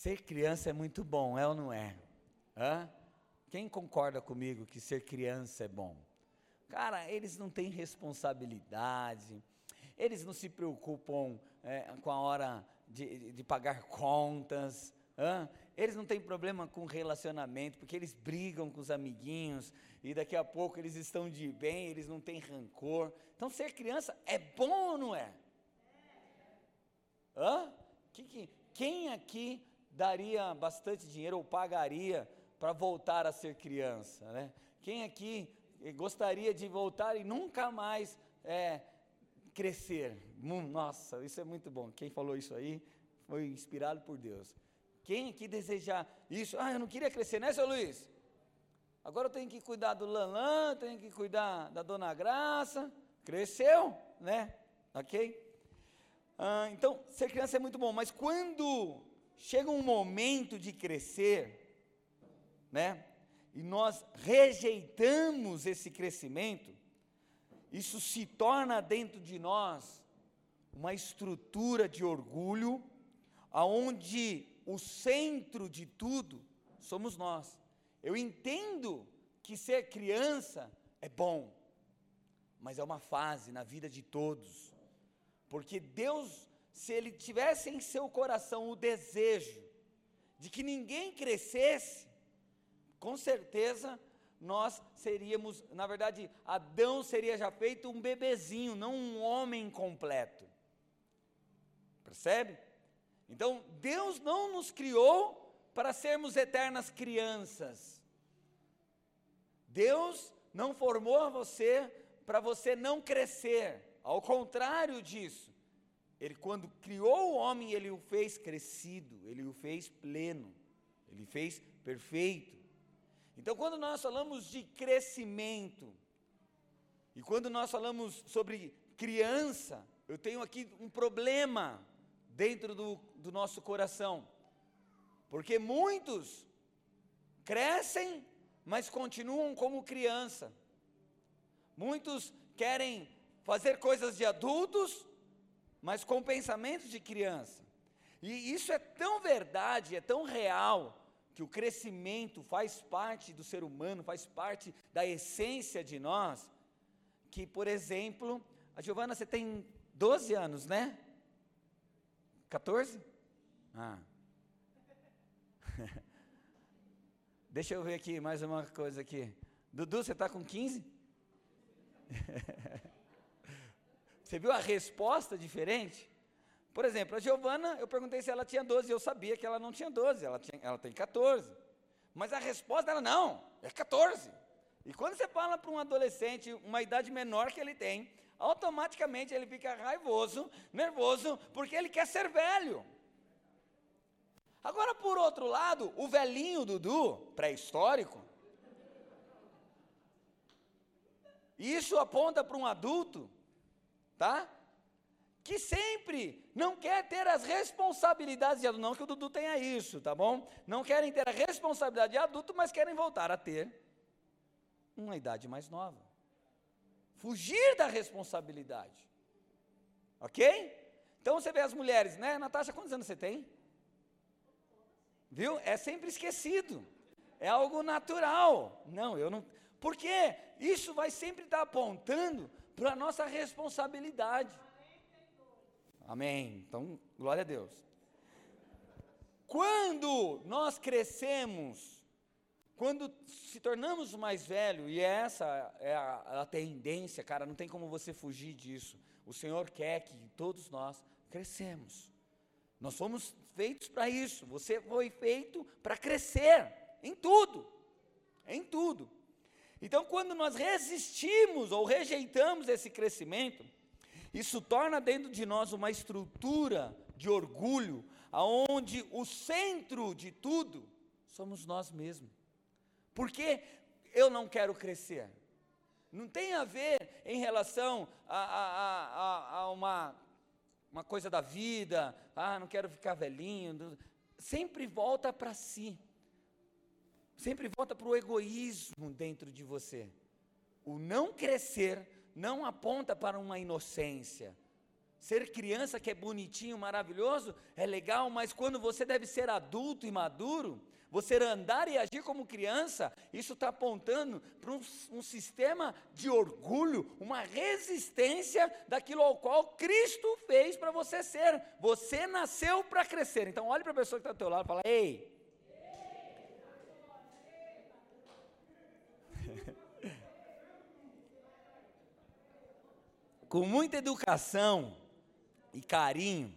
Ser criança é muito bom, é ou não é? Hã? Quem concorda comigo que ser criança é bom? Cara, eles não têm responsabilidade, eles não se preocupam é, com a hora de, de pagar contas, hã? eles não têm problema com relacionamento, porque eles brigam com os amiguinhos, e daqui a pouco eles estão de bem, eles não têm rancor. Então, ser criança é bom ou não é? Hã? Que, que, quem aqui daria bastante dinheiro ou pagaria para voltar a ser criança, né? Quem aqui gostaria de voltar e nunca mais é, crescer? Nossa, isso é muito bom. Quem falou isso aí foi inspirado por Deus. Quem aqui deseja isso? Ah, eu não queria crescer, né, seu Luiz? Agora eu tenho que cuidar do Lanlan, tenho que cuidar da Dona Graça. Cresceu, né? Ok? Ah, então, ser criança é muito bom, mas quando chega um momento de crescer, né? E nós rejeitamos esse crescimento, isso se torna dentro de nós uma estrutura de orgulho, aonde o centro de tudo somos nós. Eu entendo que ser criança é bom, mas é uma fase na vida de todos. Porque Deus, se Ele tivesse em seu coração o desejo de que ninguém crescesse, com certeza nós seríamos, na verdade, Adão seria já feito um bebezinho, não um homem completo. Percebe? Então, Deus não nos criou para sermos eternas crianças. Deus não formou você para você não crescer. Ao contrário disso, ele quando criou o homem, ele o fez crescido, ele o fez pleno, ele fez perfeito. Então, quando nós falamos de crescimento, e quando nós falamos sobre criança, eu tenho aqui um problema dentro do, do nosso coração, porque muitos crescem, mas continuam como criança. Muitos querem fazer coisas de adultos, mas com pensamentos de criança. E isso é tão verdade, é tão real, que o crescimento faz parte do ser humano, faz parte da essência de nós, que, por exemplo, a Giovana, você tem 12 anos, né? 14? Ah. Deixa eu ver aqui mais uma coisa aqui. Dudu, você está com 15? você viu a resposta diferente? Por exemplo, a Giovana, eu perguntei se ela tinha 12, eu sabia que ela não tinha 12, ela, tinha, ela tem 14. Mas a resposta dela, não, é 14. E quando você fala para um adolescente, uma idade menor que ele tem, automaticamente ele fica raivoso, nervoso, porque ele quer ser velho. Agora, por outro lado, o velhinho Dudu, pré-histórico, isso aponta para um adulto, tá? que sempre não quer ter as responsabilidades de adulto, não que o Dudu tenha isso, tá bom? Não querem ter a responsabilidade de adulto, mas querem voltar a ter uma idade mais nova. Fugir da responsabilidade. Ok? Então você vê as mulheres, né? Natasha, quantos anos você tem? Viu? É sempre esquecido. É algo natural. Não, eu não. Porque isso vai sempre estar apontando para a nossa responsabilidade. Amém. Então, glória a Deus. Quando nós crescemos, quando se tornamos mais velhos, e essa é a, a, tendência, cara, não tem como você fugir disso. O Senhor quer que todos nós crescemos. Nós fomos feitos para isso. Você foi feito para crescer em tudo. Em tudo. Então, quando nós resistimos ou rejeitamos esse crescimento, isso torna dentro de nós uma estrutura de orgulho, aonde o centro de tudo somos nós mesmos. Porque eu não quero crescer. Não tem a ver em relação a, a, a, a uma, uma coisa da vida, ah, não quero ficar velhinho. Sempre volta para si. Sempre volta para o egoísmo dentro de você. O não crescer não aponta para uma inocência, Ser criança que é bonitinho, maravilhoso, é legal, mas quando você deve ser adulto e maduro, você andar e agir como criança, isso está apontando para um, um, sistema de orgulho, uma resistência daquilo ao qual Cristo fez para você ser. Você nasceu para crescer. Então olhe para a pessoa que está ao teu lado e fala, ei. Com muita educação e carinho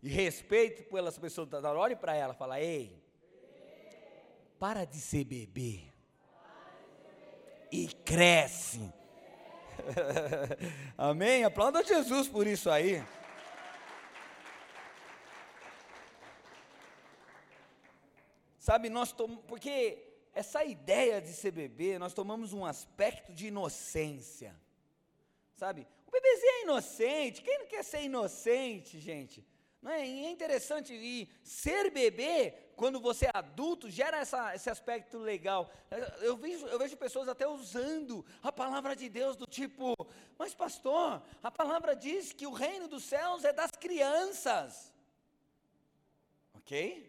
e respeito pelas pessoas da olhe para ela, fala, ei, para de ser bebê. E cresce. Amém? Aplauda Jesus por isso aí. Sabe, nós tomamos, porque essa ideia de ser bebê, nós tomamos um aspecto de inocência. Sabe? O bebezinho é inocente. Quem não quer ser inocente, gente? Não é? E é interessante, e ser bebê, quando você é adulto, gera essa, esse aspecto legal. Eu vejo, eu vejo pessoas até usando a palavra de Deus do tipo, mas pastor, a palavra diz que o reino dos céus é das crianças. Ok?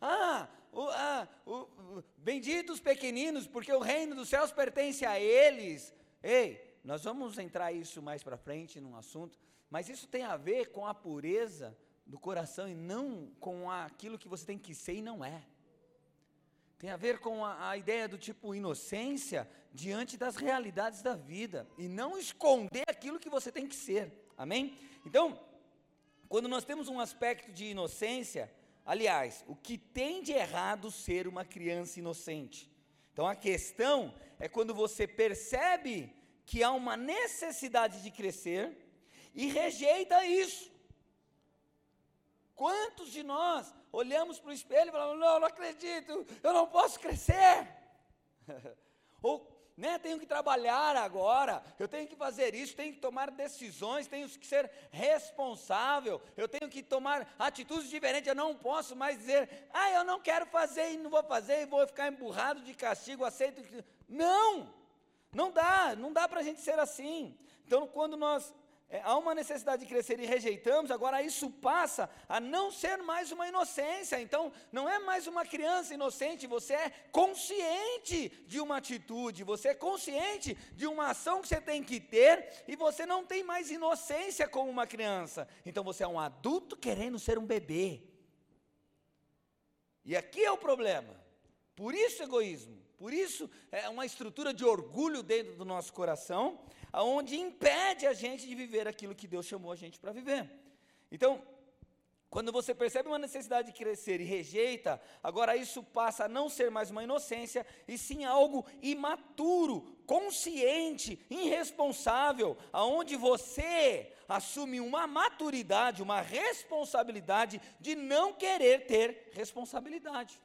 Ah, o, ah o, benditos pequeninos, porque o reino dos céus pertence a eles. Ei, nós vamos entrar isso mais para frente num assunto. Mas isso tem a ver com a pureza do coração e não com aquilo que você tem que ser e não é. Tem a ver com a, a, ideia do tipo inocência diante das realidades da vida e não esconder aquilo que você tem que ser. Amém? Então, quando nós temos um aspecto de inocência, aliás, o que tem de errado ser uma criança inocente? Então a questão é quando você percebe que há uma necessidade de crescer e rejeita isso. Quantos de nós olhamos para o espelho e falamos: Não, não acredito, eu não posso crescer. Ou, né, tenho que trabalhar agora, eu tenho que fazer isso, tenho que tomar decisões, tenho que ser responsável, eu tenho que tomar atitudes diferentes, eu não posso mais dizer, ah, eu não quero fazer e não vou fazer e vou ficar emburrado de castigo, aceito. Não! Não dá, não dá para a gente ser assim. Então, quando nós é, há uma necessidade de crescer e rejeitamos, agora isso passa a não ser mais uma inocência. Então, não é mais uma criança inocente, você é consciente de uma atitude, você é consciente de uma ação que você tem que ter, e você não tem mais inocência como uma criança. Então, você é um adulto querendo ser um bebê. E aqui é o problema. Por isso, egoísmo. Por isso, é uma estrutura de orgulho dentro do nosso coração aonde impede a gente de viver aquilo que Deus chamou a gente para viver. Então, quando você percebe uma necessidade de crescer e rejeita, agora isso passa a não ser mais uma inocência, e sim algo imaturo, consciente, irresponsável, aonde você assume uma maturidade, uma responsabilidade de não querer ter responsabilidade.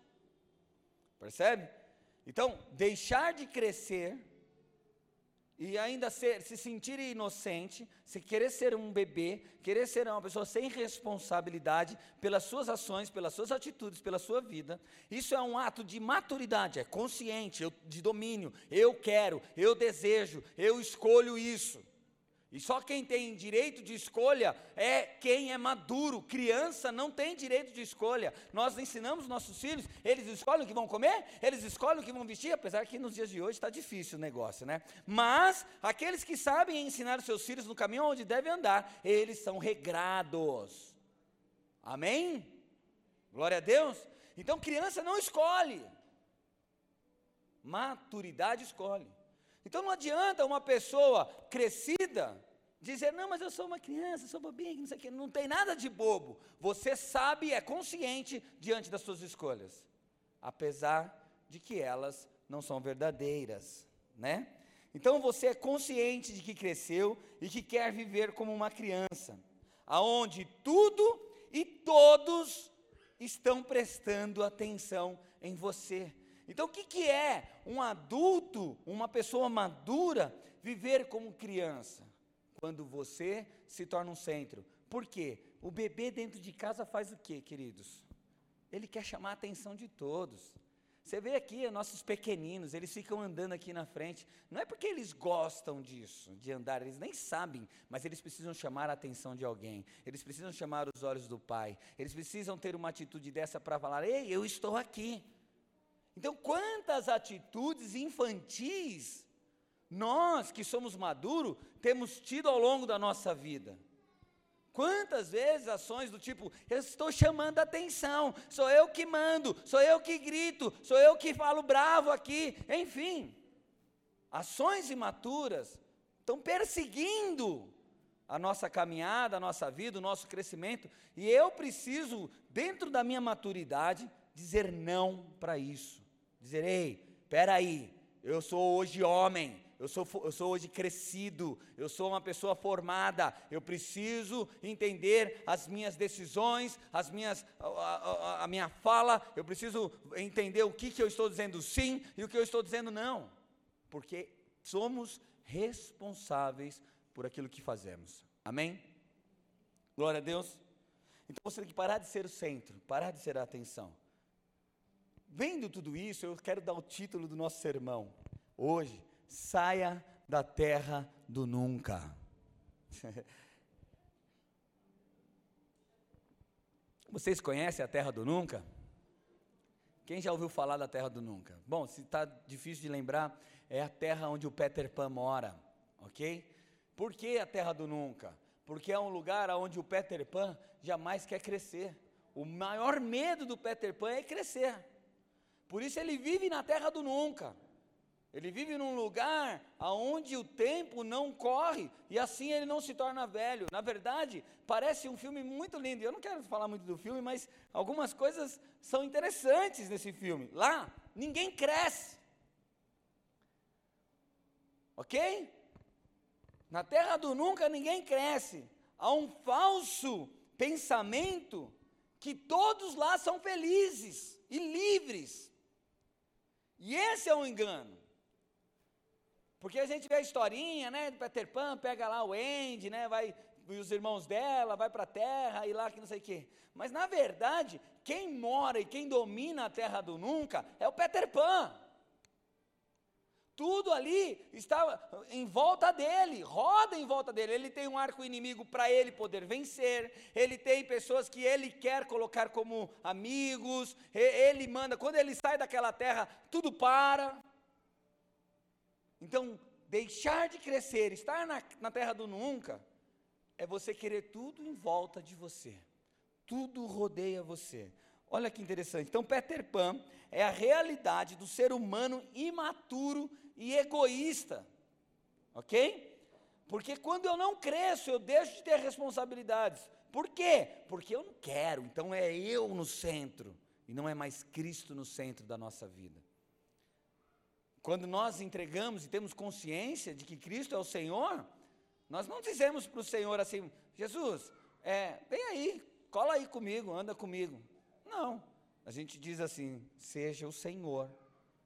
Percebe? Então, deixar de crescer e ainda ser, se sentir inocente, se querer ser um bebê, querer ser uma pessoa sem responsabilidade pelas suas ações, pelas suas atitudes, pela sua vida, isso é um ato de maturidade, é consciente, eu, de domínio. Eu quero, eu desejo, eu escolho isso. E só quem tem direito de escolha é quem é maduro. Criança não tem direito de escolha. Nós ensinamos nossos filhos, eles escolhem o que vão comer, eles escolhem o que vão vestir, apesar que nos dias de hoje está difícil o negócio, né? Mas aqueles que sabem ensinar os seus filhos no caminho onde devem andar, eles são regrados. Amém? Glória a Deus. Então criança não escolhe. Maturidade escolhe. Então não adianta uma pessoa crescida dizer, não, mas eu sou uma criança, sou bobinho, não sei o quê. Não tem nada de bobo. Você sabe é consciente diante das suas escolhas. Apesar de que elas não são verdadeiras, né? Então você é consciente de que cresceu e que quer viver como uma criança, aonde tudo e todos estão prestando atenção em você. Então, o que, que é um adulto, uma pessoa madura, viver como criança? Quando você se torna um centro. Por quê? O bebê dentro de casa faz o quê, queridos? Ele quer chamar a atenção de todos. Você vê aqui nossos pequeninos, eles ficam andando aqui na frente. Não é porque eles gostam disso, de andar, eles nem sabem, mas eles precisam chamar a atenção de alguém. Eles precisam chamar os olhos do Pai. Eles precisam ter uma atitude dessa para falar: "Ei, eu estou aqui". Então, quantas atitudes infantis nós que somos maduros temos tido ao longo da nossa vida? Quantas vezes ações do tipo, eu estou chamando a atenção, sou eu que mando, sou eu que grito, sou eu que falo bravo aqui, enfim. Ações imaturas estão perseguindo a nossa caminhada, a nossa vida, o nosso crescimento, e eu preciso, dentro da minha maturidade, dizer não para isso. Dizer, ei, peraí, eu sou hoje homem, eu sou, eu sou hoje crescido, eu sou uma pessoa formada, eu preciso entender as minhas decisões, as minhas, a, a, a, minha fala, eu preciso entender o que, que eu estou dizendo sim e o que eu estou dizendo não, porque somos responsáveis por aquilo que fazemos, amém? Glória a Deus. Então você tem que parar de ser o centro, parar de ser a atenção. Vendo tudo isso, eu quero dar o título do nosso sermão hoje saia da terra do nunca. Vocês conhecem a terra do nunca? Quem já ouviu falar da terra do nunca? Bom, se está difícil de lembrar, é a terra onde o Peter Pan mora, ok? Por que a terra do nunca? Porque é um lugar onde o Peter Pan jamais quer crescer. O maior medo do Peter Pan é crescer. Por isso ele vive na terra do nunca. Ele vive num lugar onde o tempo não corre e assim ele não se torna velho. Na verdade, parece um filme muito lindo. Eu não quero falar muito do filme, mas algumas coisas são interessantes nesse filme. Lá, ninguém cresce. Ok? Na terra do nunca ninguém cresce. Há um falso pensamento que todos lá são felizes e livres. E esse é um engano. Porque a gente vê a historinha, né, do Peter Pan, pega lá o Andy, né, vai, e os irmãos dela, vai para a terra, e lá que não sei o quê. Mas, na verdade, quem mora e quem domina a terra do nunca é o Peter Pan. Tudo ali está em volta dele, roda em volta dele. Ele tem um arco inimigo para ele poder vencer. Ele tem pessoas que ele quer colocar como amigos. Ele manda, quando ele sai daquela terra, tudo para. Então, deixar de crescer, estar na, na terra do nunca, é você querer tudo em volta de você. Tudo rodeia você. Olha que interessante. Então, Peter Pan é a realidade do ser humano imaturo e egoísta. Ok? Porque quando eu não cresço, eu deixo de ter responsabilidades. Por quê? Porque eu não quero. Então é eu no centro. E não é mais Cristo no centro da nossa vida. Quando nós entregamos e temos consciência de que Cristo é o Senhor, nós não dizemos para o Senhor assim: Jesus, é, vem aí, cola aí comigo, anda comigo. Não. A gente diz assim: seja o Senhor,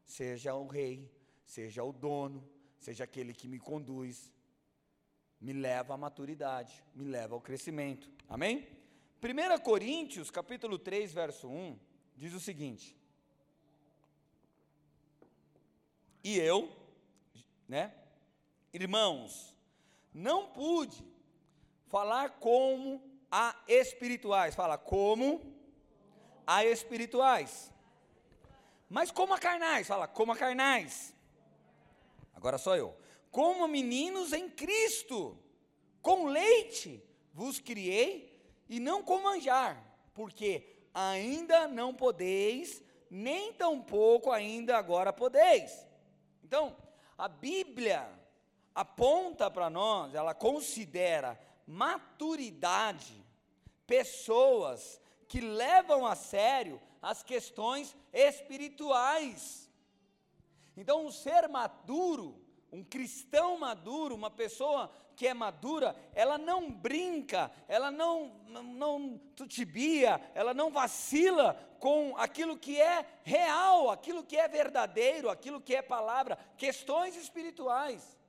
seja o Rei, seja o dono, seja aquele que me conduz, me leva à maturidade, me leva ao crescimento. Amém? 1 Coríntios, capítulo 3, verso 1, diz o seguinte: E eu, né? Irmãos, não pude falar como a espirituais. Fala, como a espirituais. Mas como a carnais. Fala, como a carnais. Agora sou eu. Como meninos em Cristo. Com leite vos criei e não com manjar. Porque ainda não podeis, nem tampouco ainda agora podeis então, a Bíblia aponta para nós, ela considera maturidade pessoas que levam a sério as questões espirituais. Então, um ser maduro, um cristão maduro, uma pessoa que é madura, ela não brinca, ela não, não, não tutibia, ela não vacila com aquilo que é real, aquilo que é verdadeiro, aquilo que é palavra, questões espirituais.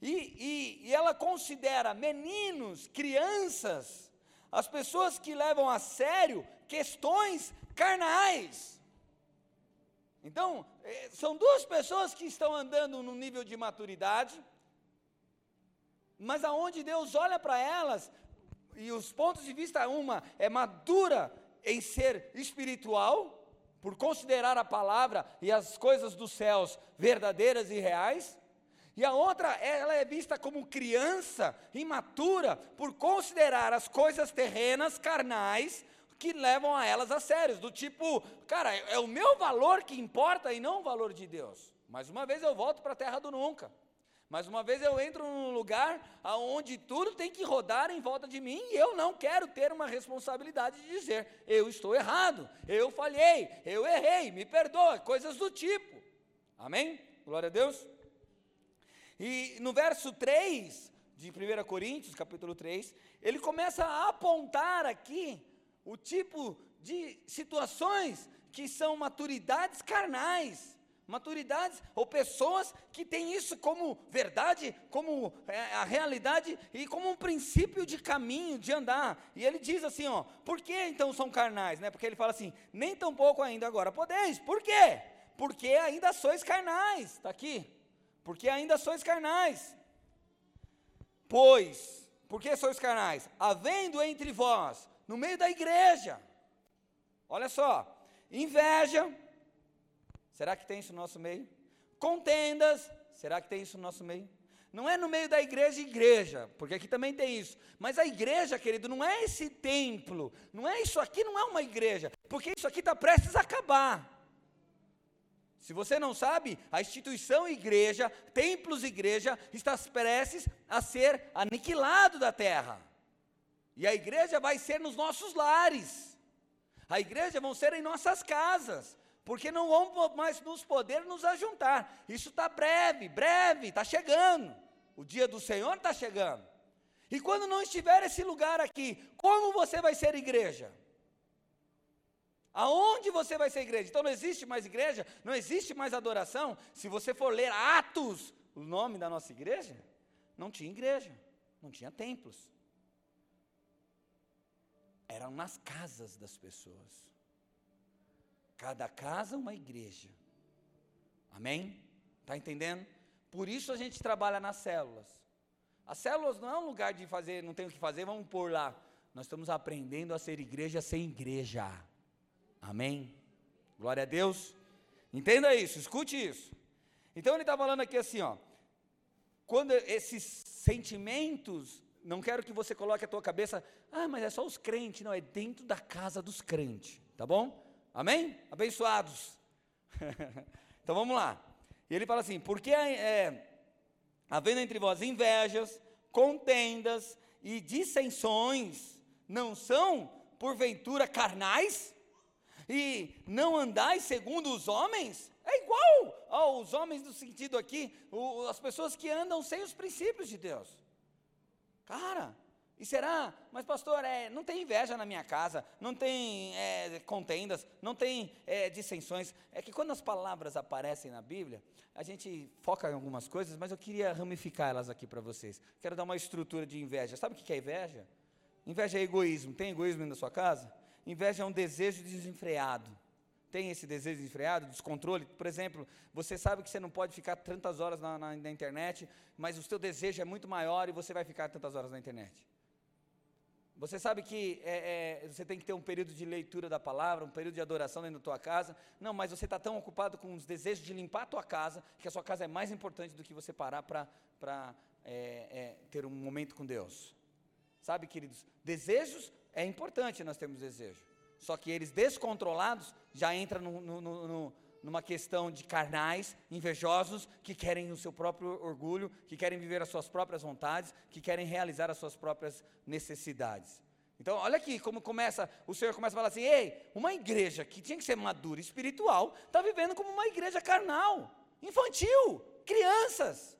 E, e, e ela considera meninos, crianças, as pessoas que levam a sério questões carnais. Então, eh, são duas pessoas que estão andando no nível de maturidade, mas aonde Deus olha para elas, e os pontos de vista, uma é madura em ser espiritual, por considerar a palavra e as coisas dos céus verdadeiras e reais, e a outra, ela é vista como criança, imatura, por considerar as coisas terrenas, carnais, que levam a elas a sérios, do tipo, cara, é o meu valor que importa e não o valor de Deus. Mais uma vez eu volto para a terra do nunca. Mais uma vez eu entro num lugar onde tudo tem que rodar em volta de mim e eu não quero ter uma responsabilidade de dizer, eu estou errado, eu falhei, eu errei, me perdoa, coisas do tipo. Amém? Glória a Deus. E no verso 3 de 1 Coríntios, capítulo 3, ele começa a apontar aqui o tipo de situações que são maturidades carnais maturidades ou pessoas que têm isso como verdade, como é, a realidade e como um princípio de caminho, de andar. E ele diz assim, ó, por que então são carnais, né? Porque ele fala assim, nem tão pouco ainda agora podeis. Por quê? Porque ainda sois carnais. Está aqui. Porque ainda sois carnais. Pois, por que sois carnais? Havendo entre vós, no meio da igreja, olha só, inveja, Será que tem isso no nosso meio? Contendas, será que tem isso no nosso meio? Não é no meio da igreja igreja, porque aqui também tem isso. Mas a igreja, querido, não é esse templo, não é isso aqui, não é uma igreja, porque isso aqui está prestes a acabar. Se você não sabe, a instituição igreja, templos igreja, está prestes a ser aniquilado da terra. E a igreja vai ser nos nossos lares. A igreja vão ser em nossas casas porque não vamos mais nos poder nos ajuntar. Isso está breve, breve, está chegando. O dia do Senhor está chegando. E quando não estiver esse lugar aqui, como você vai ser igreja? Aonde você vai ser igreja? Então não existe mais igreja, não existe mais adoração. Se você for ler Atos, o nome da nossa igreja, não tinha igreja, não tinha templos. Eram nas casas das pessoas. Cada casa uma igreja. Amém? Está entendendo? Por isso a gente trabalha nas células. As células não é um lugar de fazer, não tem o que fazer, vamos pôr lá. Nós estamos aprendendo a ser igreja sem igreja. Amém? Glória a Deus. Entenda isso, escute isso. Então ele está falando aqui assim, ó. Quando esses sentimentos, não quero que você coloque a tua cabeça, ah, mas é só os crentes, não, é dentro da casa dos crentes, tá bom? Amém? Abençoados. então vamos lá. Ele fala assim: porque é, havendo entre vós invejas, contendas e dissensões, não são porventura carnais? E não andais segundo os homens? É igual aos homens no sentido aqui, as pessoas que andam sem os princípios de Deus. Cara, e será? Mas pastor, é, não tem inveja na minha casa, não tem é, contendas, não tem é, dissensões. É que quando as palavras aparecem na Bíblia, a gente foca em algumas coisas, mas eu queria ramificar elas aqui para vocês. Quero dar uma estrutura de inveja. Sabe o que é inveja? Inveja é egoísmo. Tem egoísmo na sua casa? Inveja é um desejo desenfreado. Tem esse desejo desenfreado, descontrole? Por exemplo, você sabe que você não pode ficar tantas horas na, na, na internet, mas o seu desejo é muito maior e você vai ficar tantas horas na internet. Você sabe que é, é, você tem que ter um período de leitura da palavra, um período de adoração dentro da tua casa. Não, mas você está tão ocupado com os desejos de limpar a tua casa, que a sua casa é mais importante do que você parar para é, é, ter um momento com Deus. Sabe, queridos, desejos é importante nós termos desejo. Só que eles descontrolados já entram no, no, no, numa questão de carnais, invejosos, que querem o seu próprio orgulho, que querem viver as suas próprias vontades, que querem realizar as suas próprias necessidades. Então, olha aqui como começa, o Senhor começa a falar assim: ei, uma igreja que tinha que ser madura espiritual, está vivendo como uma igreja carnal, infantil, crianças.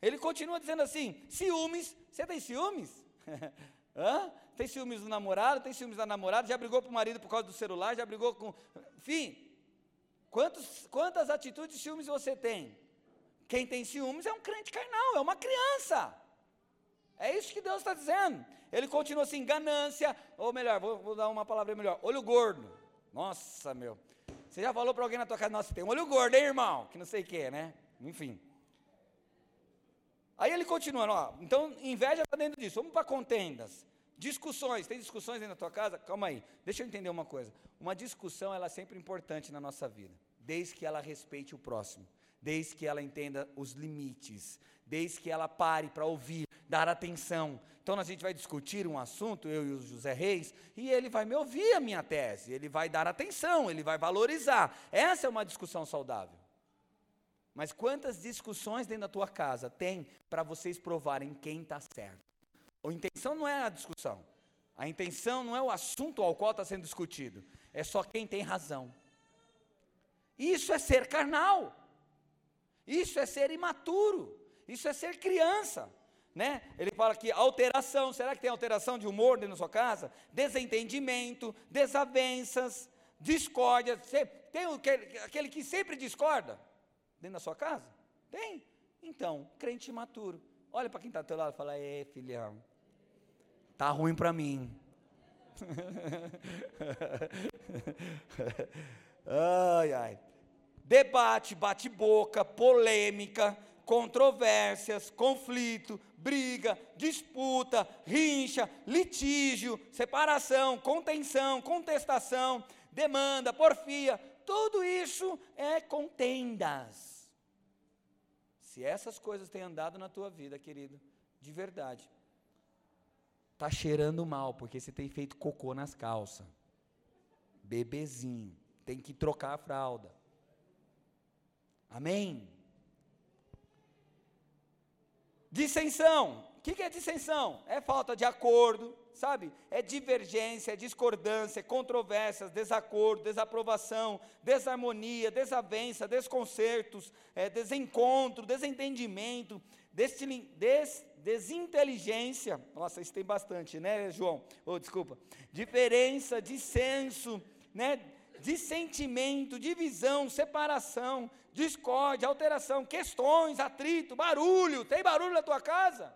Ele continua dizendo assim: ciúmes, você tem ciúmes? Hã? Tem ciúmes do namorado, tem ciúmes da namorada, já brigou com o marido por causa do celular, já brigou com. Enfim, Quantos, quantas atitudes de ciúmes você tem? Quem tem ciúmes é um crente carnal, é uma criança. É isso que Deus está dizendo. Ele continua assim: ganância, ou melhor, vou, vou dar uma palavra melhor: olho gordo. Nossa, meu. Você já falou para alguém na tua casa, nossa, tem um olho gordo, hein, irmão? Que não sei o que, né? Enfim. Aí ele continua, ó, então inveja está dentro disso. Vamos para contendas. Discussões, tem discussões aí na tua casa? Calma aí, deixa eu entender uma coisa. Uma discussão, ela é sempre importante na nossa vida, desde que ela respeite o próximo, desde que ela entenda os limites, desde que ela pare para ouvir, dar atenção. Então a gente vai discutir um assunto, eu e o José Reis, e ele vai me ouvir a minha tese, ele vai dar atenção, ele vai valorizar. Essa é uma discussão saudável. Mas quantas discussões dentro da tua casa tem para vocês provarem quem está certo? A intenção não é a discussão. A intenção não é o assunto ao qual está sendo discutido. É só quem tem razão. Isso é ser carnal. Isso é ser imaturo. Isso é ser criança. Né? Ele fala que alteração, será que tem alteração de humor dentro da sua casa? Desentendimento, desavenças, discórdia. Tem aquele que sempre discorda dentro da sua casa? Tem? Então, crente imaturo. Olha para quem está do teu lado e fala: É, filhão, Tá ruim para mim. ai, ai. Debate, bate-boca, polêmica, controvérsias, conflito, briga, disputa, rincha, litígio, separação, contenção, contestação, demanda, porfia, tudo isso é contendas. Se essas coisas têm andado na tua vida, querido, de verdade, Está cheirando mal, porque você tem feito cocô nas calças. Bebezinho. Tem que trocar a fralda. Amém? Dissensão. O que, é dissensão? É falta de acordo, sabe? É divergência, é discordância, é controvérsias, desacordo, desaprovação, desarmonia, desavença, desconcertos, é, desencontro, desentendimento, des, desinteligência, nossa, isso tem bastante, né, João? Oh, desculpa. Diferença, dissenso, né? Dissentimento, divisão, separação, discórdia, alteração, questões, atrito, barulho. Tem barulho na tua casa?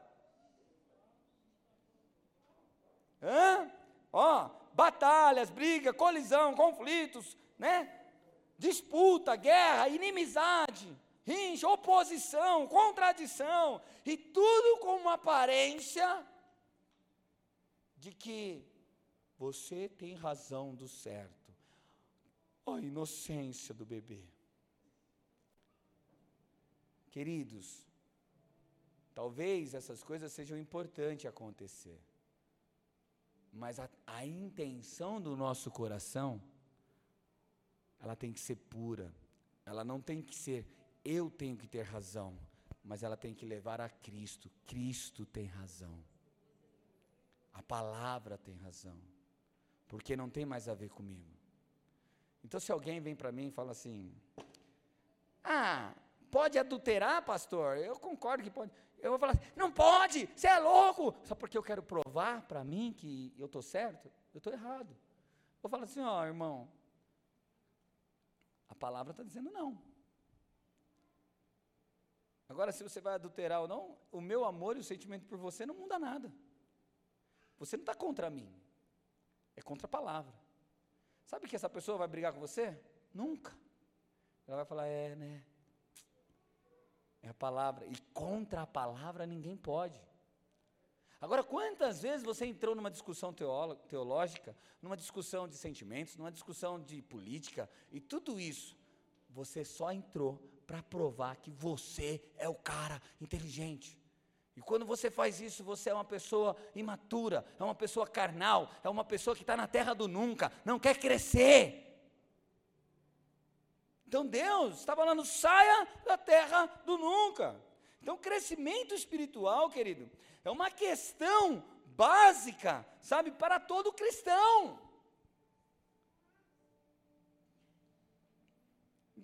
Hã? Ó, batalhas, briga, colisão, conflitos, né? Disputa, guerra, inimizade rincha, oposição, contradição, e tudo com uma aparência de que você tem razão do certo. A inocência do bebê. Queridos, talvez essas coisas sejam importantes acontecer, mas a, a intenção do nosso coração, ela tem que ser pura, ela não tem que ser eu tenho que ter razão, mas ela tem que levar a Cristo. Cristo tem razão. A palavra tem razão. Porque não tem mais a ver comigo. Então, se alguém vem para mim e fala assim: Ah, pode adulterar, pastor? Eu concordo que pode. Eu vou falar assim, não pode, você é louco. Só porque eu quero provar para mim que eu estou certo, eu estou errado. Vou falar assim, ó, oh, irmão, a palavra está dizendo não. Agora, se você vai adulterar ou não, o meu amor e o sentimento por você não muda nada. Você não está contra mim, é contra a palavra. Sabe que essa pessoa vai brigar com você? Nunca. Ela vai falar, é, né? É a palavra. E contra a palavra ninguém pode. Agora, quantas vezes você entrou numa discussão teológica, numa discussão de sentimentos, numa discussão de política, e tudo isso, você só entrou para provar que você é o cara inteligente. E quando você faz isso, você é uma pessoa imatura, é uma pessoa carnal, é uma pessoa que está na terra do nunca, não quer crescer. Então Deus está falando, saia da terra do nunca. Então, crescimento espiritual, querido, é uma questão básica, sabe, para todo cristão.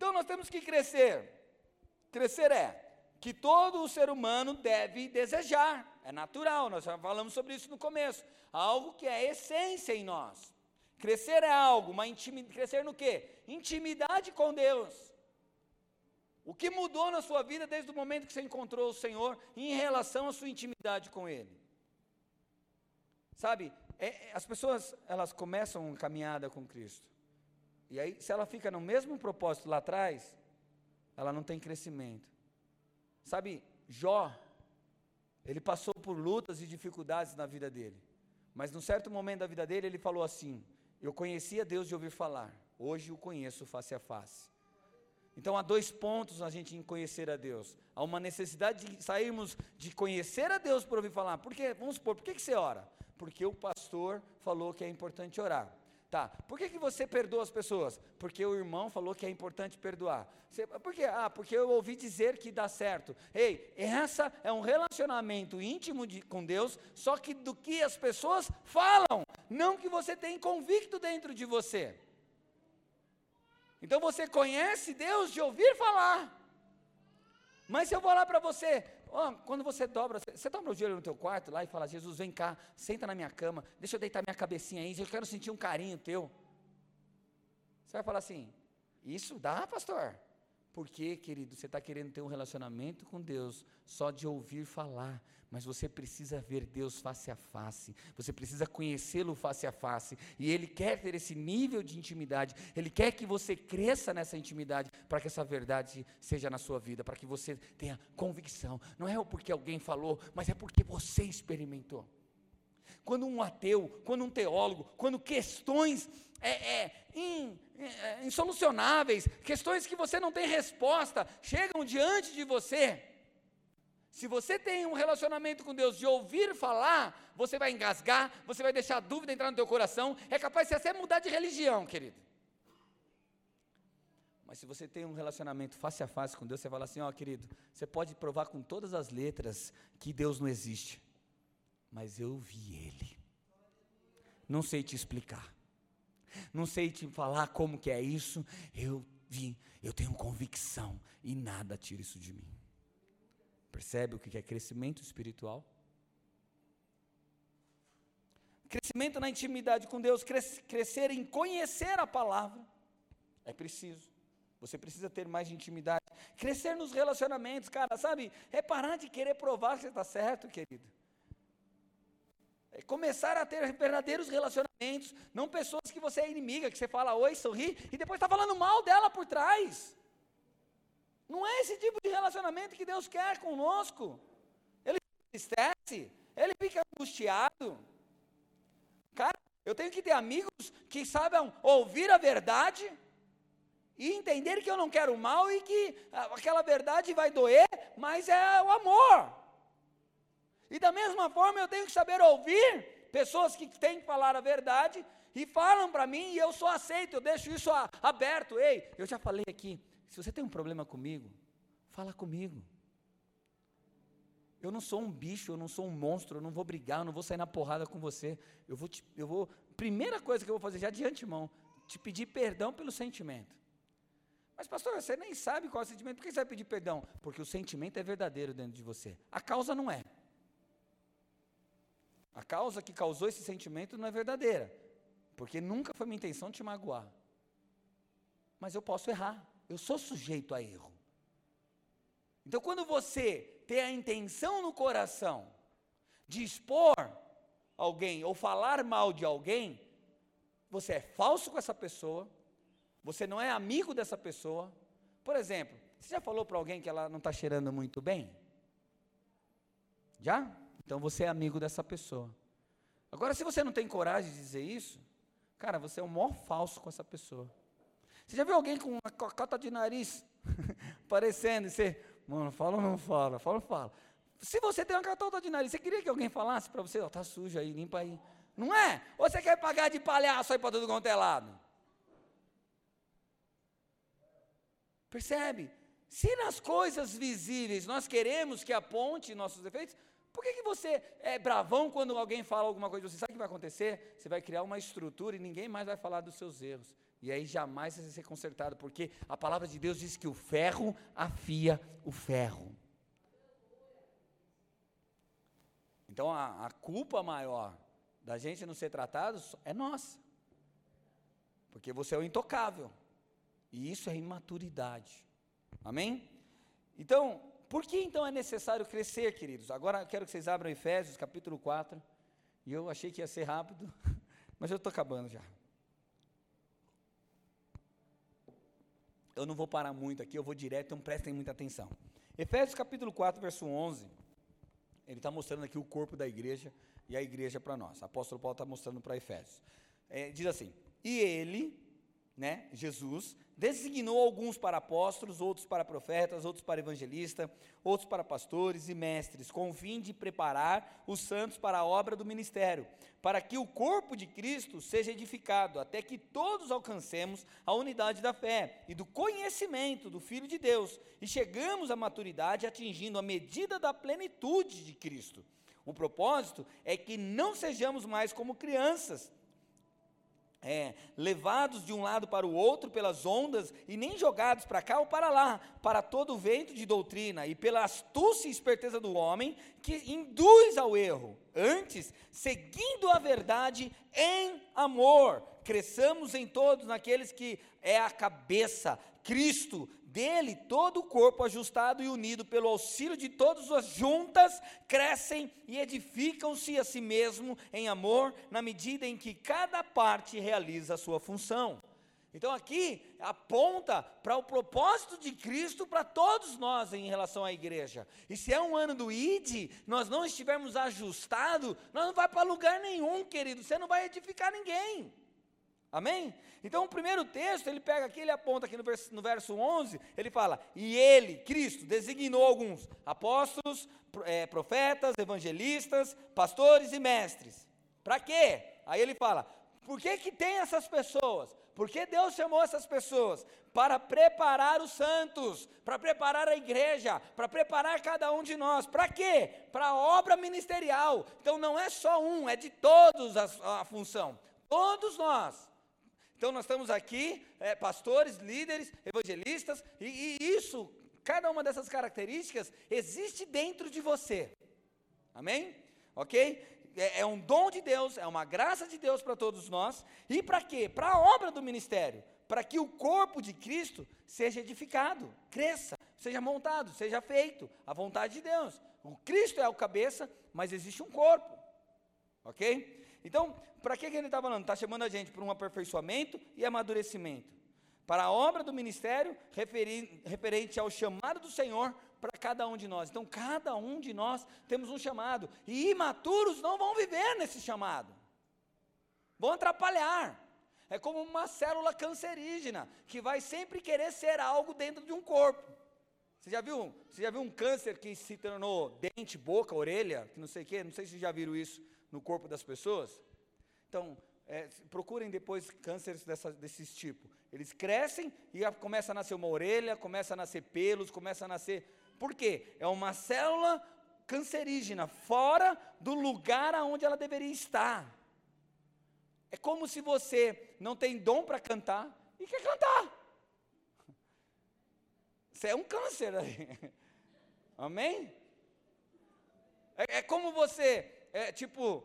Então nós temos que crescer. Crescer é que todo ser humano deve desejar. É natural, nós já falamos sobre isso no começo. Algo que é essência em nós. Crescer é algo, uma intimidade, crescer no quê? Intimidade com Deus. O que mudou na sua vida desde o momento que você encontrou o Senhor em relação à sua intimidade com Ele? Sabe, é, as pessoas, elas começam uma caminhada com Cristo E aí, se ela fica no mesmo propósito lá atrás, ela não tem crescimento. Sabe, Jó, ele passou por lutas e dificuldades na vida dele. Mas num certo momento da vida dele, ele falou assim: Eu conhecia Deus de ouvir falar, hoje o conheço face a face. Então há dois pontos na gente em conhecer a Deus. Há uma necessidade de sairmos de conhecer a Deus por ouvir falar. Por quê? Vamos supor, por que, que você ora? Porque o pastor falou que é importante orar. Tá, por que, que você perdoa as pessoas? Porque o irmão falou que é importante perdoar. Você, por quê? Ah, porque eu ouvi dizer que dá certo. Ei, essa é um relacionamento íntimo de, com Deus, só que do que as pessoas falam, não que você tem convicto dentro de você. Então você conhece Deus de ouvir falar. Mas se eu falar para você, oh, quando você dobra, você, dobra o joelho no teu quarto lá e fala, Jesus, vem cá, senta na minha cama, deixa eu deitar minha cabecinha aí, eu quero sentir um carinho teu. Você vai falar assim, isso dá, pastor? Porque, querido, você está querendo ter um relacionamento com Deus só de ouvir falar, mas você precisa ver Deus face a face, você precisa conhecê-lo face a face, e Ele quer ter esse nível de intimidade, Ele quer que você cresça nessa intimidade, para que essa verdade seja na sua vida, para que você tenha convicção. Não é porque alguém falou, mas é porque você experimentou. Quando um ateu, quando um teólogo, quando questões é, é, in, é, insolucionáveis, questões que você não tem resposta, chegam diante de você. Se você tem um relacionamento com Deus de ouvir falar, você vai engasgar, você vai deixar a dúvida entrar no teu coração, é capaz de até mudar de religião, querido. Mas se você tem um relacionamento face a face com Deus, você fala assim, ó, oh, querido, você pode provar com todas as letras que Deus não existe. Mas eu vi ele. Não sei te explicar não sei te falar como que é isso, eu vi, eu tenho convicção e nada tira isso de mim. Percebe o que é crescimento espiritual? Crescimento na intimidade com Deus, crescer em conhecer a palavra, é preciso. Você precisa ter mais intimidade. Crescer nos relacionamentos, cara, sabe? É parar de querer provar que você está certo, querido. Começar a ter verdadeiros relacionamentos, não pessoas que você é inimiga, que você fala oi, sorri, e depois está falando mal dela por trás. Não é esse tipo de relacionamento que Deus quer conosco. Ele entristece, ele fica angustiado. Cara, eu tenho que ter amigos que saibam ouvir a verdade e entender que eu não quero mal e que aquela verdade vai doer, mas é o amor. E da mesma forma eu tenho que saber ouvir pessoas que têm que falar a verdade e falam para mim e eu só aceito, eu deixo isso aberto. Ei, eu já falei aqui, se você tem um problema comigo, fala comigo. Eu não sou um bicho, eu não sou um monstro, eu não vou brigar, eu não vou sair na porrada com você. Eu vou, te, eu vou, primeira coisa que eu vou fazer já de antemão, te pedir perdão pelo sentimento. Mas pastor, você nem sabe qual é o sentimento, por que você vai pedir perdão? Porque o sentimento é verdadeiro dentro de você. A causa não é. A causa que causou esse sentimento não é verdadeira, porque nunca foi minha intenção te magoar. Mas eu posso errar, eu sou sujeito a erro. Então, quando você tem a intenção no coração de expor alguém ou falar mal de alguém, você é falso com essa pessoa, você não é amigo dessa pessoa. Por exemplo, você já falou para alguém que ela não está cheirando muito bem? Já? Então você é amigo dessa pessoa. Agora, se você não tem coragem de dizer isso, cara, você é o maior falso com essa pessoa. Você já viu alguém com uma cocota de nariz parecendo e você, mano, fala ou não fala? Fala ou fala? Se você tem uma cocota de nariz, você queria que alguém falasse para você, ó, oh, tá sujo aí, limpa aí. Não é? Ou você quer pagar de palhaço aí para tudo quanto é lado? Percebe? Se nas coisas visíveis nós queremos que aponte nossos defeitos, por que, que você é bravão quando alguém fala alguma coisa? Você sabe o que vai acontecer? Você vai criar uma estrutura e ninguém mais vai falar dos seus erros. E aí jamais você vai ser consertado, porque a palavra de Deus diz que o ferro afia o ferro. Então a, a culpa maior da gente não ser tratado é nossa. Porque você é o intocável. E isso é imaturidade. Amém? Então, por que então é necessário crescer, queridos? Agora quero que vocês abram Efésios capítulo 4. E eu achei que ia ser rápido, mas eu estou acabando já. eu não vou parar muito aqui, eu vou direto, então prestem muita atenção. Efésios capítulo 4, verso 11, ele está mostrando aqui o corpo da igreja e a igreja para nós. Apóstolo Paulo está mostrando para Efésios. É, diz assim: E ele, né, Jesus, designou alguns para apóstolos, outros para profetas, outros para evangelistas, outros para pastores e mestres, com o fim de preparar os santos para a obra do ministério, para que o corpo de Cristo seja edificado, até que todos alcancemos a unidade da fé e do conhecimento do Filho de Deus, e chegamos à maturidade atingindo a medida da plenitude de Cristo. O propósito é que não sejamos mais como crianças, é, levados de um lado para o outro pelas ondas e nem jogados para cá ou para lá, para todo vento de doutrina e pela astúcia e esperteza do homem que induz ao erro. Antes, seguindo a verdade em amor, cresçamos em todos naqueles que é a cabeça, Cristo, dele todo o corpo ajustado e unido pelo auxílio de todas as juntas, crescem e edificam-se a si mesmo em amor, na medida em que cada parte realiza a sua função. Então aqui aponta para o propósito de Cristo para todos nós em relação à igreja. E se é um ano do ID, nós não estivermos ajustados, nós não vai para lugar nenhum, querido. Você não vai edificar ninguém. Amém? Então, o primeiro texto, ele pega aqui, ele aponta aqui no verso, no verso 11, ele fala: E ele, Cristo, designou alguns apóstolos, é, profetas, evangelistas, pastores e mestres. Para quê? Aí ele fala: Por que, que tem essas pessoas? Por que Deus chamou essas pessoas? Para preparar os santos, para preparar a igreja, para preparar cada um de nós. Para quê? Para a obra ministerial. Então, não é só um, é de todos a, a função. Todos nós então nós estamos aqui, é, pastores, líderes, evangelistas, e, e isso, cada uma dessas características existe dentro de você. Amém? Ok? É, é, um dom de Deus, é uma graça de Deus para todos nós. E para quê? Para a obra do ministério. Para que o corpo de Cristo seja edificado, cresça, seja montado, seja feito. A vontade de Deus. O Cristo é o cabeça, mas existe um corpo. Ok? Então, para que, que ele está falando? Está chamando a gente para um aperfeiçoamento e amadurecimento. Para a obra do ministério, referente ao chamado do Senhor para cada um de nós. Então, cada um de nós temos um chamado. E imaturos não vão viver nesse chamado. Vão atrapalhar. É como uma célula cancerígena, que vai sempre querer ser algo dentro de um corpo. Você já viu, você já viu um câncer que se tornou dente, boca, orelha, que não sei o quê? Não sei se já viram isso no corpo das pessoas? Então, é, procurem depois cânceres dessa, desses tipos. Eles crescem e a, começa a nascer uma orelha, começa a nascer pelos, começa a nascer. Por quê? É uma célula cancerígena, fora do lugar aonde ela deveria estar. É como se você não tem dom para cantar e quer cantar. Você é um câncer aí. Amém? É, é como você é, tipo,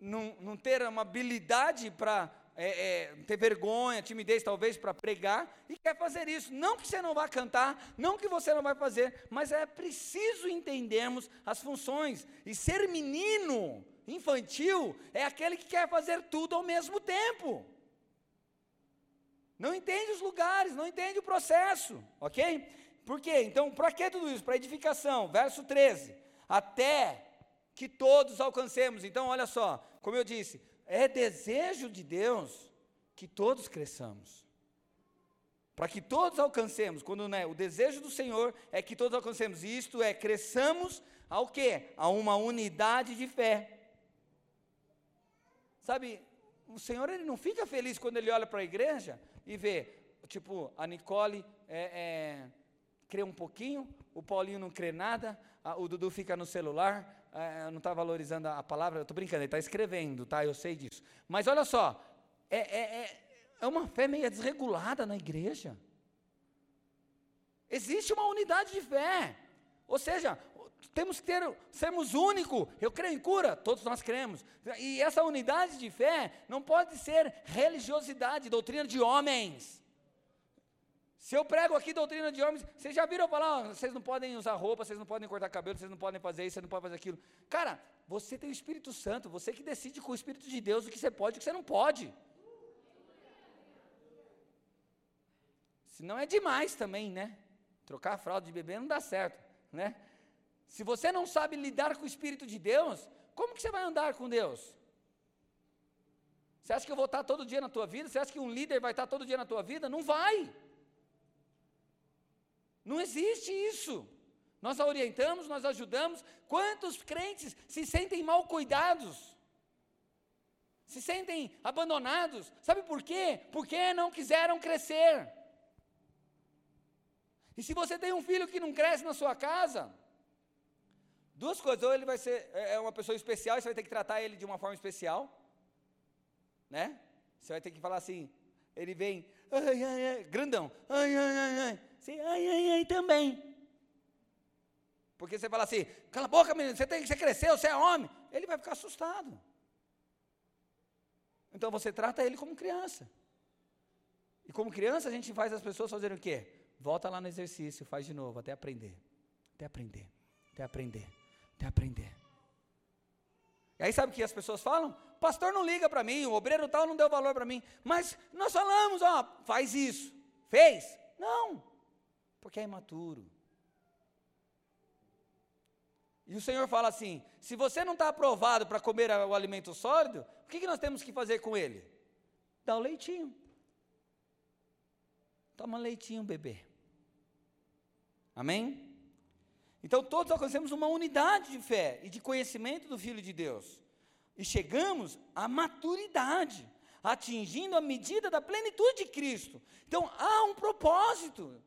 não, não ter uma habilidade para é, é, ter vergonha, timidez talvez para pregar, e quer fazer isso. Não que você não vá cantar, não que você não vai fazer, mas é preciso entendermos as funções. E ser menino, infantil, é aquele que quer fazer tudo ao mesmo tempo. Não entende os lugares, não entende o processo, ok? Por quê? Então, para que tudo isso? Para edificação, verso 13. Até que todos alcancemos. Então, olha só, como eu disse, é desejo de Deus que todos cresçamos. Para que todos alcancemos, quando né, o desejo do Senhor é que todos alcancemos, isto é, cresçamos ao quê? A uma unidade de fé. Sabe, o Senhor ele não fica feliz quando ele olha para a igreja e vê, tipo, a Nicole é, é, crê um pouquinho, o Paulinho não crê nada, a, o Dudu fica no celular, é, não está valorizando a palavra, eu estou brincando, ele está escrevendo, tá? Eu sei disso. Mas olha só, é, é, é, é uma fé meio desregulada na igreja. Existe uma unidade de fé. Ou seja, temos que ter, sermos únicos. Eu creio em cura, todos nós cremos. E essa unidade de fé não pode ser religiosidade, doutrina de homens. Se eu prego aqui doutrina de homens, vocês já viram falar, vocês não podem usar roupa, vocês não podem cortar cabelo, vocês não podem fazer isso, vocês não podem fazer aquilo. Cara, você tem o Espírito Santo, você que decide com o Espírito de Deus o que você pode e o que você não pode. Se não é demais também, né? Trocar a fralda de bebê não dá certo, né? Se você não sabe lidar com o Espírito de Deus, como que você vai andar com Deus? Você acha que eu vou estar todo dia na tua vida? Você acha que um líder vai estar todo dia na tua vida? Não vai. Não existe isso. Nós a orientamos, nós ajudamos. Quantos crentes se sentem mal cuidados? Se sentem abandonados? Sabe por quê? Porque não quiseram crescer. E se você tem um filho que não cresce na sua casa, duas coisas, ou ele vai ser é, é uma pessoa especial, e você vai ter que tratar ele de uma forma especial, né? Você vai ter que falar assim, ele vem, ai, ai, ai, grandão, ai, ai, ai, ai, você, ai, ai, ai, também. Porque você fala assim, cala a boca, menino, você, tem, você cresceu, você é homem. Ele vai ficar assustado. Então você trata ele como criança. E como criança a gente faz as pessoas fazerem o quê? Volta lá no exercício, faz de novo, até aprender. Até aprender. Até aprender. Até aprender. E aí sabe o que as pessoas falam? Pastor não liga para mim, o obreiro tal não deu valor para mim. Mas nós falamos, ó, faz isso. Fez? Não. Porque é imaturo. E o Senhor fala assim: se você não está aprovado para comer o alimento sólido, o que, que nós temos que fazer com ele? Dá o leitinho. Toma leitinho, bebê. Amém? Então todos alcançamos uma unidade de fé e de conhecimento do Filho de Deus. E chegamos à maturidade, atingindo a medida da plenitude de Cristo. Então há um propósito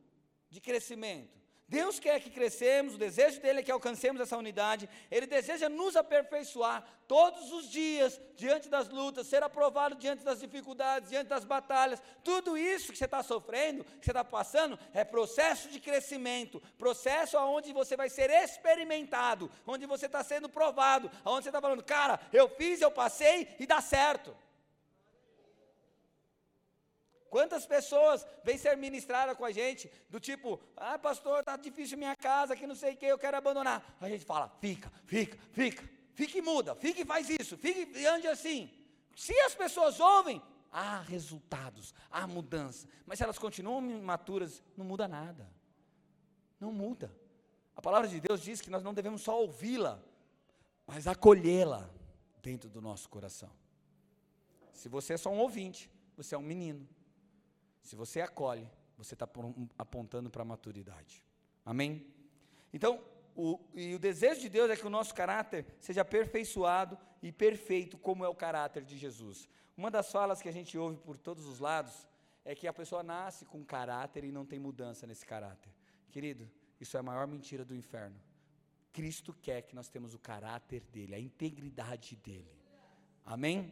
de crescimento. Deus quer que crescemos, o desejo dele é que alcancemos essa unidade, ele deseja nos aperfeiçoar todos os dias, diante das lutas, ser aprovado diante das dificuldades, diante das batalhas. Tudo isso que você está sofrendo, que você está passando, é processo de crescimento, processo onde você vai ser experimentado, onde você está sendo provado, onde você está falando, cara, eu fiz, eu passei e dá certo. Quantas pessoas vêm ser ministradas com a gente, do tipo, ah, pastor, está difícil minha casa, que não sei o que, eu quero abandonar. A gente fala, fica, fica, fica, fica e muda, fica e faz isso, fica e ande assim. Se as pessoas ouvem, há resultados, há mudança. Mas se elas continuam imaturas, não muda nada. Não muda. A palavra de Deus diz que nós não devemos só ouvi-la, mas acolhê-la dentro do nosso coração. Se você é só um ouvinte, você é um menino. Se você acolhe, você está apontando para a maturidade. Amém? Então, o, e o desejo de Deus é que o nosso caráter seja aperfeiçoado e perfeito, como é o caráter de Jesus. Uma das falas que a gente ouve por todos os lados é que a pessoa nasce com caráter e não tem mudança nesse caráter. Querido, isso é a maior mentira do inferno. Cristo quer que nós temos o caráter dele, a integridade dele. Amém?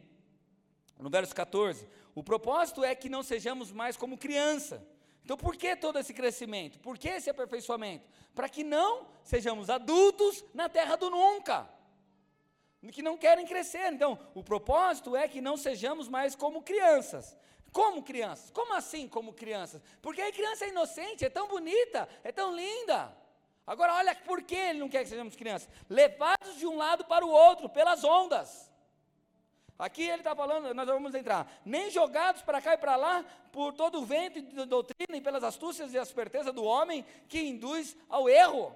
No verso 14, o propósito é que não sejamos mais como criança. Então, por que todo esse crescimento? Por que esse aperfeiçoamento? Para que não sejamos adultos na terra do nunca, que não querem crescer. Então, o propósito é que não sejamos mais como crianças. Como crianças? Como assim como crianças? Porque a criança é inocente, é tão bonita, é tão linda. Agora, olha por que ele não quer que sejamos crianças: levados de um lado para o outro pelas ondas. Aqui ele está falando, nós vamos entrar, nem jogados para cá e para lá por todo o vento de doutrina e pelas astúcias e esperteza do homem que induz ao erro.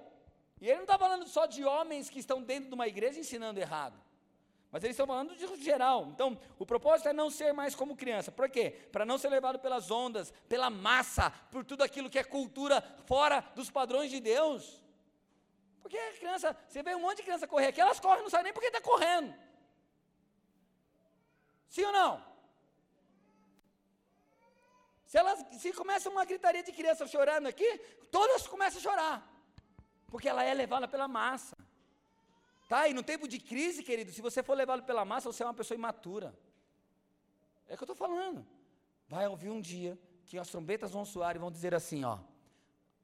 E ele não está falando só de homens que estão dentro de uma igreja ensinando errado. Mas eles estão falando de geral. Então, o propósito é não ser mais como criança. Por quê? Para não ser levado pelas ondas, pela massa, por tudo aquilo que é cultura fora dos padrões de Deus. Porque a criança, você vê um monte de criança correr aqui, elas correm, não sabem nem porque está correndo. Sim ou não? Se, elas, se começa uma gritaria de criança chorando aqui, todas começam a chorar. Porque ela é levada pela massa. Tá? E no tempo de crise, querido, se você for levado pela massa, você é uma pessoa imatura. É o que eu estou falando. Vai ouvir um dia que as trombetas vão soar e vão dizer assim: ó,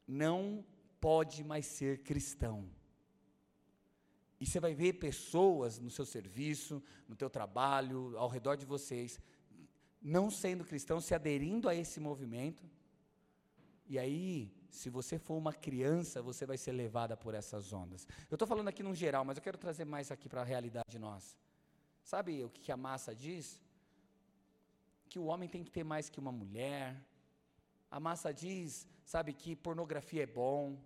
não pode mais ser cristão. E você vai ver pessoas no seu serviço, no teu trabalho, ao redor de vocês, não sendo cristãos, se aderindo a esse movimento. E aí, se você for uma criança, você vai ser levada por essas ondas. Eu estou falando aqui no geral, mas eu quero trazer mais aqui para a realidade nossa. Sabe o que a massa diz? Que o homem tem que ter mais que uma mulher. A massa diz, sabe, que pornografia é bom.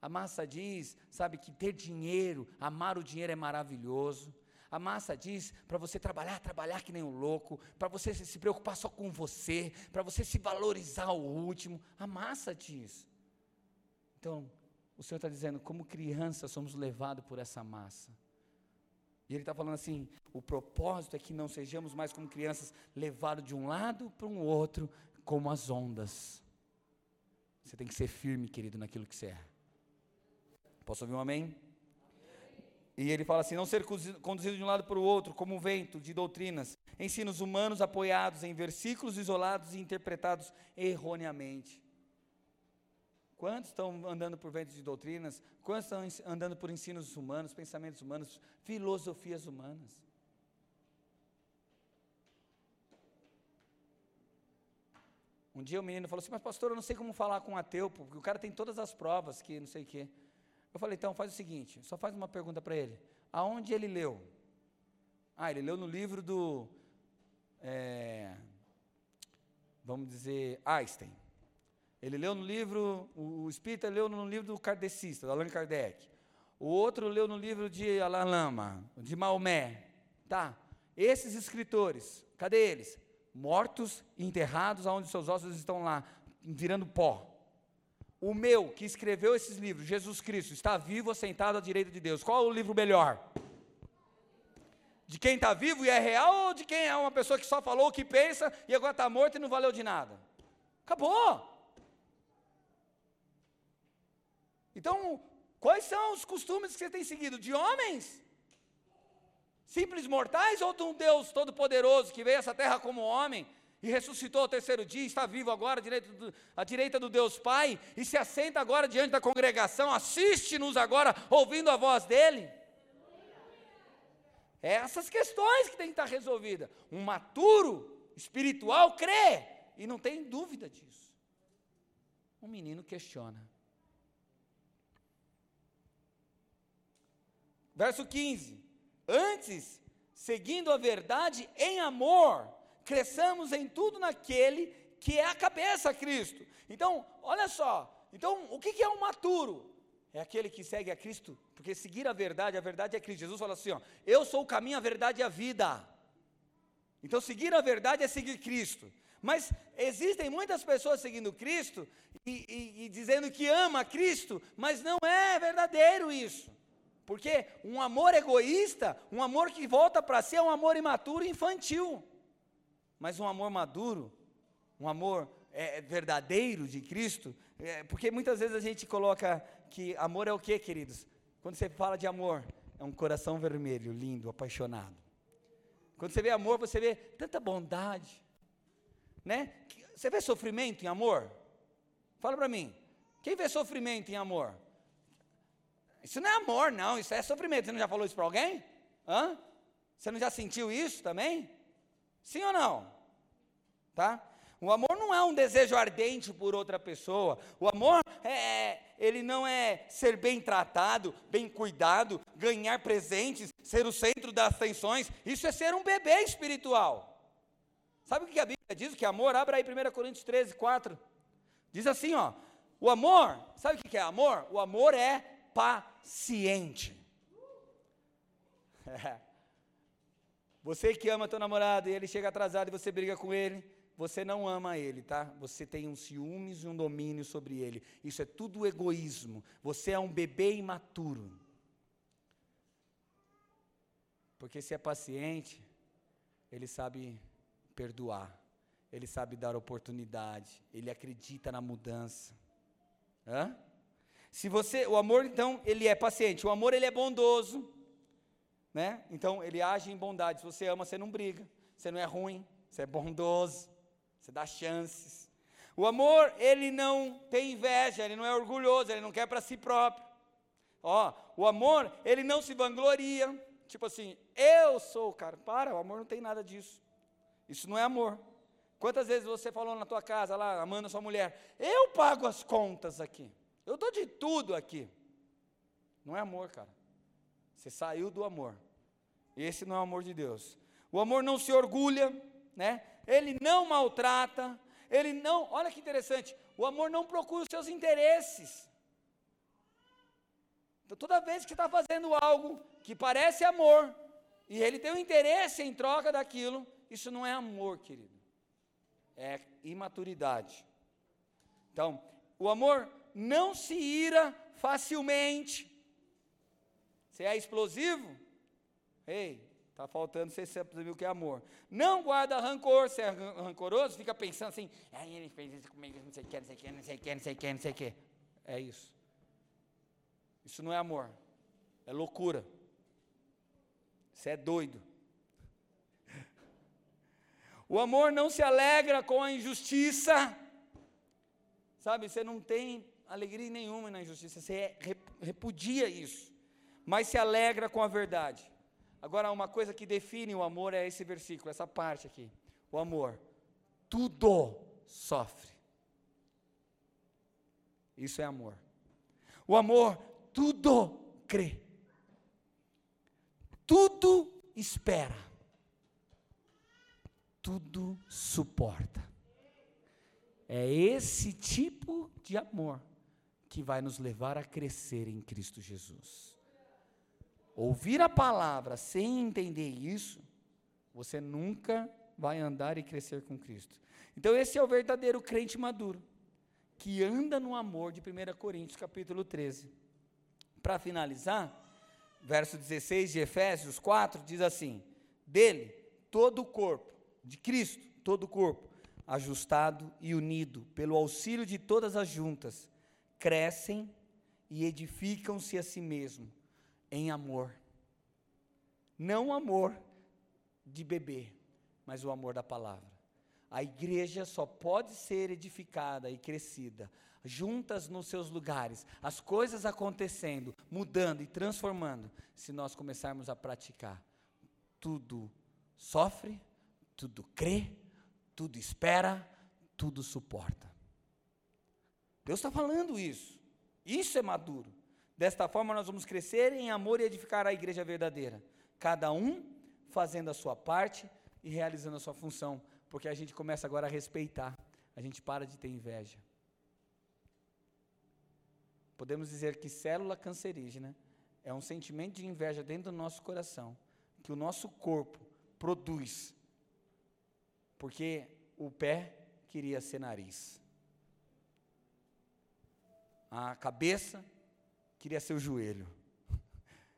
A massa diz, sabe, que ter dinheiro, amar o dinheiro é maravilhoso. A massa diz para você trabalhar, trabalhar que nem um louco, para você se preocupar só com você, para você se valorizar ao último. A massa diz. Então, o Senhor está dizendo, como criança somos levados por essa massa. E Ele está falando assim: o propósito é que não sejamos mais como crianças, levados de um lado para um outro, como as ondas. Você tem que ser firme, querido, naquilo que você é. Posso ouvir um amém? E ele fala assim: não ser conduzido de um lado para o outro, como um vento de doutrinas, ensinos humanos apoiados em versículos isolados e interpretados erroneamente. Quantos estão andando por ventos de doutrinas? Quantos estão andando por ensinos humanos, pensamentos humanos, filosofias humanas? Um dia o menino falou assim: Mas, pastor, eu não sei como falar com um ateu, porque o cara tem todas as provas que não sei o quê. Eu falei: Então, faz o seguinte: só faz uma pergunta para ele. Aonde ele leu? Ah, ele leu no livro do. É, vamos dizer, Einstein. Ele leu no livro, o espírita leu no livro do kardecista, do Allan Kardec. O outro leu no livro de Alain Lama, de Maomé. Tá. Esses escritores, cadê eles? Mortos enterrados, aonde seus ossos estão lá, virando pó. O meu, que escreveu esses livros, Jesus Cristo, está vivo, assentado à direita de Deus. Qual o livro melhor? De quem está vivo e é real ou de quem é uma pessoa que só falou o que pensa e agora está morto e não valeu de nada? Acabou. Então, quais são os costumes que você tem seguido? De homens? Simples mortais ou de um Deus todo-poderoso que veio a essa terra como homem e ressuscitou ao terceiro dia, está vivo agora à direita, do, à direita do Deus Pai e se assenta agora diante da congregação, assiste-nos agora ouvindo a voz dele? É essas questões que tem que estar resolvidas. Um maturo espiritual crê e não tem dúvida disso. Um menino questiona. Verso 15: Antes, seguindo a verdade em amor, cresçamos em tudo naquele que é a cabeça, Cristo. Então, olha só. Então, o que é um maturo? É aquele que segue a Cristo, porque seguir a verdade, a verdade é Cristo. Jesus fala assim: ó, Eu sou o caminho, a verdade e a vida. Então, seguir a verdade é seguir Cristo. Mas existem muitas pessoas seguindo Cristo e, e, e dizendo que ama Cristo, mas não é verdadeiro isso. Porque um amor egoísta, um amor que volta para si, é um amor imaturo e infantil. Mas um amor maduro, um amor é, verdadeiro de Cristo, é, porque muitas vezes a gente coloca que amor é o que, queridos? Quando você fala de amor, é um coração vermelho, lindo, apaixonado. Quando você vê amor, você vê tanta bondade, né? Você vê sofrimento em amor? Fala para mim. Quem vê sofrimento em amor? Isso não é amor, não, isso é sofrimento. Você não já falou isso para alguém? Hã? Você não já sentiu isso também? Sim ou não? Tá? O amor não é um desejo ardente por outra pessoa. O amor é, é, ele não é ser bem tratado, bem cuidado, ganhar presentes, ser o centro das atenções. Isso é ser um bebê espiritual. Sabe o que a Bíblia diz? Que amor, abra aí 1 Coríntios 13, 4. Diz assim, ó. O amor, sabe o que é amor? O amor é paciente. Você que ama teu namorado e ele chega atrasado e você briga com ele, você não ama ele, tá? Você tem um ciúmes e um domínio sobre ele. Isso é tudo egoísmo. Você é um bebê imaturo. Porque se é paciente, ele sabe perdoar, ele sabe dar oportunidade, ele acredita na mudança. Hã? Se você, o amor então, ele é paciente, o amor ele é bondoso, né? Então ele age em bondade. Se você ama, você não briga, você não é ruim, você é bondoso, você dá chances. O amor, ele não tem inveja, ele não é orgulhoso, ele não quer para si próprio. Ó, o amor, ele não se vangloria, tipo assim, eu sou o cara. Para, o amor não tem nada disso. Isso não é amor. Quantas vezes você falou na tua casa lá, amando a sua mulher, eu pago as contas aqui. Eu dou de tudo aqui. Não é amor, cara. Você saiu do amor. Esse não é o amor de Deus. O amor não se orgulha, né? Ele não maltrata, ele não, olha que interessante, o amor não procura os seus interesses. Então, toda vez que está fazendo algo que parece amor, e ele tem um interesse em troca daquilo, isso não é amor, querido. É imaturidade. Então, o amor não se ira facilmente. Você é explosivo? Ei, está faltando você saber o que é amor. Não guarda rancor, você é rancoroso, fica pensando assim, ah, ele fez isso comigo, não sei o que, não sei o que, não sei o que, não sei o que, não sei o que. É isso. Isso não é amor, é loucura. Você é doido. O amor não se alegra com a injustiça. Sabe, você não tem alegria nenhuma na injustiça, você repudia isso, mas se alegra com a verdade. Agora, uma coisa que define o amor é esse versículo, essa parte aqui. O amor, tudo sofre. Isso é amor. O amor, tudo crê. Tudo espera. Tudo suporta. É esse tipo de amor que vai nos levar a crescer em Cristo Jesus. Ouvir a palavra sem entender isso, você nunca vai andar e crescer com Cristo. Então esse é o verdadeiro crente maduro, que anda no amor de 1 Coríntios capítulo 13. Para finalizar, verso 16 de Efésios 4 diz assim: Dele todo o corpo, de Cristo, todo o corpo ajustado e unido pelo auxílio de todas as juntas, crescem e edificam-se a si mesmo em amor. Não amor de bebê, mas o amor da palavra. A igreja só pode ser edificada e crescida juntas nos seus lugares, as coisas acontecendo, mudando e transformando, se nós começarmos a praticar. Tudo sofre, tudo crê, tudo espera, tudo suporta. Deus está falando isso. Isso é maduro. Desta forma, nós vamos crescer em amor e edificar a igreja verdadeira. Cada um fazendo a sua parte e realizando a sua função. Porque a gente começa agora a respeitar. A gente para de ter inveja. Podemos dizer que célula cancerígena é um sentimento de inveja dentro do nosso coração, que o nosso corpo produz porque o pé queria ser nariz. A cabeça queria ser o joelho.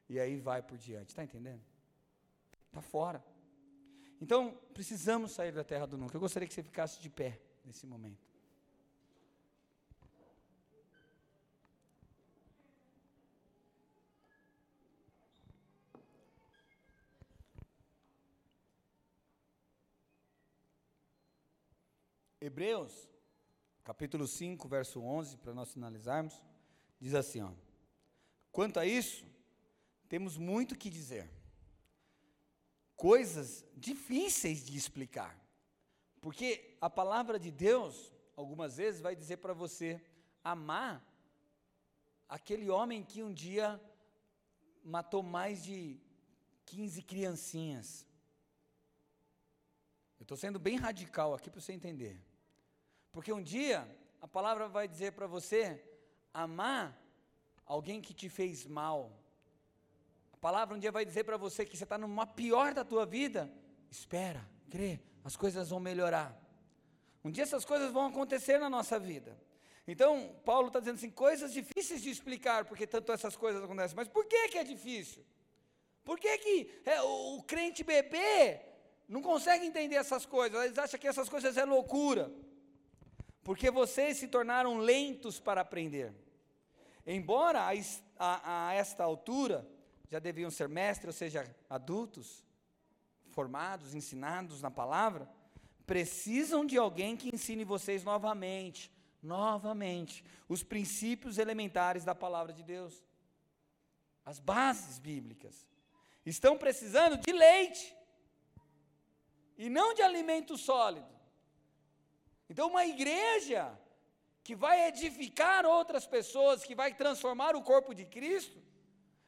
E aí vai por diante, está entendendo? Está fora. Então, precisamos sair da terra do nunca. Eu gostaria que você ficasse de pé nesse momento. Hebreus, capítulo 5, verso 11, para nós finalizarmos, diz assim: ó, Quanto a isso, temos muito que dizer, coisas difíceis de explicar, porque a palavra de Deus, algumas vezes, vai dizer para você amar aquele homem que um dia matou mais de 15 criancinhas. Eu estou sendo bem radical aqui para você entender. Porque um dia a palavra vai dizer para você amar alguém que te fez mal. A palavra um dia vai dizer para você que você está numa pior da tua vida. Espera, crê, as coisas vão melhorar. Um dia essas coisas vão acontecer na nossa vida. Então, Paulo está dizendo assim, coisas difíceis de explicar porque tanto essas coisas acontecem. Mas por que, que é difícil? Por que, que é, o, o crente bebê não consegue entender essas coisas? Eles acham que essas coisas é loucura porque vocês se tornaram lentos para aprender. Embora a, a, a, esta altura já deviam ser mestres, ou seja, adultos, formados, ensinados na palavra, precisam de alguém que ensine vocês novamente, novamente, os princípios elementares da palavra de Deus, as bases bíblicas. Estão precisando de leite e não de alimento sólido. Então, uma igreja que vai edificar outras pessoas, que vai transformar o corpo de Cristo,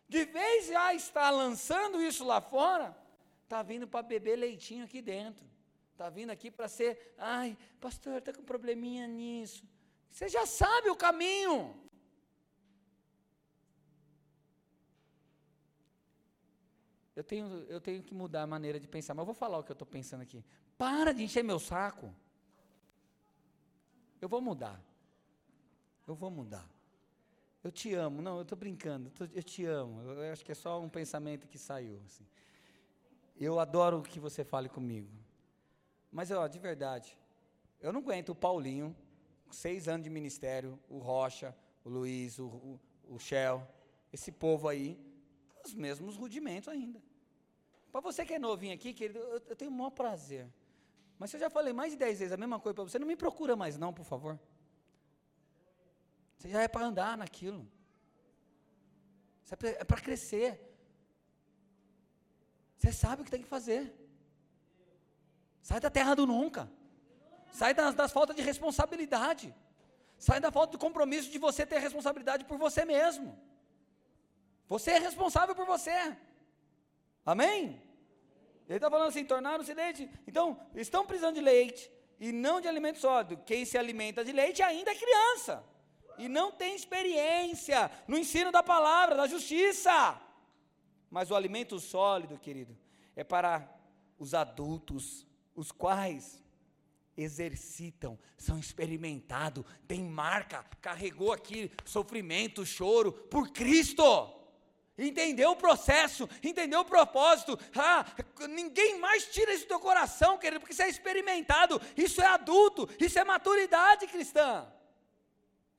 de vez já está lançando isso lá fora, está vindo para beber leitinho aqui dentro, está vindo aqui para ser, ai, pastor, está com probleminha nisso. Você já sabe o caminho. Eu tenho, eu tenho que mudar a maneira de pensar, mas eu vou falar o que eu estou pensando aqui. Para de encher meu saco. Eu vou mudar. Eu vou mudar. Eu te amo. Não, eu estou brincando. Eu te amo. Eu acho que é só um pensamento que saiu. Assim. Eu adoro que você fale comigo. Mas, ó, de verdade, eu não aguento o Paulinho, seis anos de ministério, o Rocha, o Luiz, o, o, o Shell, esse povo aí, os mesmos rudimentos ainda. Para você que é novinho aqui, querido, eu, eu tenho o maior prazer. Mas se eu já falei mais de dez vezes a mesma coisa para você, não me procura mais não, por favor. Você já é para andar naquilo. Isso é para crescer. Você sabe o que tem que fazer. Sai da terra do nunca. Sai das, das faltas de responsabilidade. Sai da falta de compromisso de você ter responsabilidade por você mesmo. Você é responsável por você. Amém? Ele está falando assim: tornaram-se leite. Então, estão precisando de leite e não de alimento sólido. Quem se alimenta de leite ainda é criança e não tem experiência no ensino da palavra, da justiça. Mas o alimento sólido, querido, é para os adultos, os quais exercitam, são experimentados, tem marca, carregou aqui sofrimento, choro por Cristo. Entendeu o processo, entendeu o propósito. Ah, ninguém mais tira isso do teu coração, querido, porque isso é experimentado, isso é adulto, isso é maturidade cristã.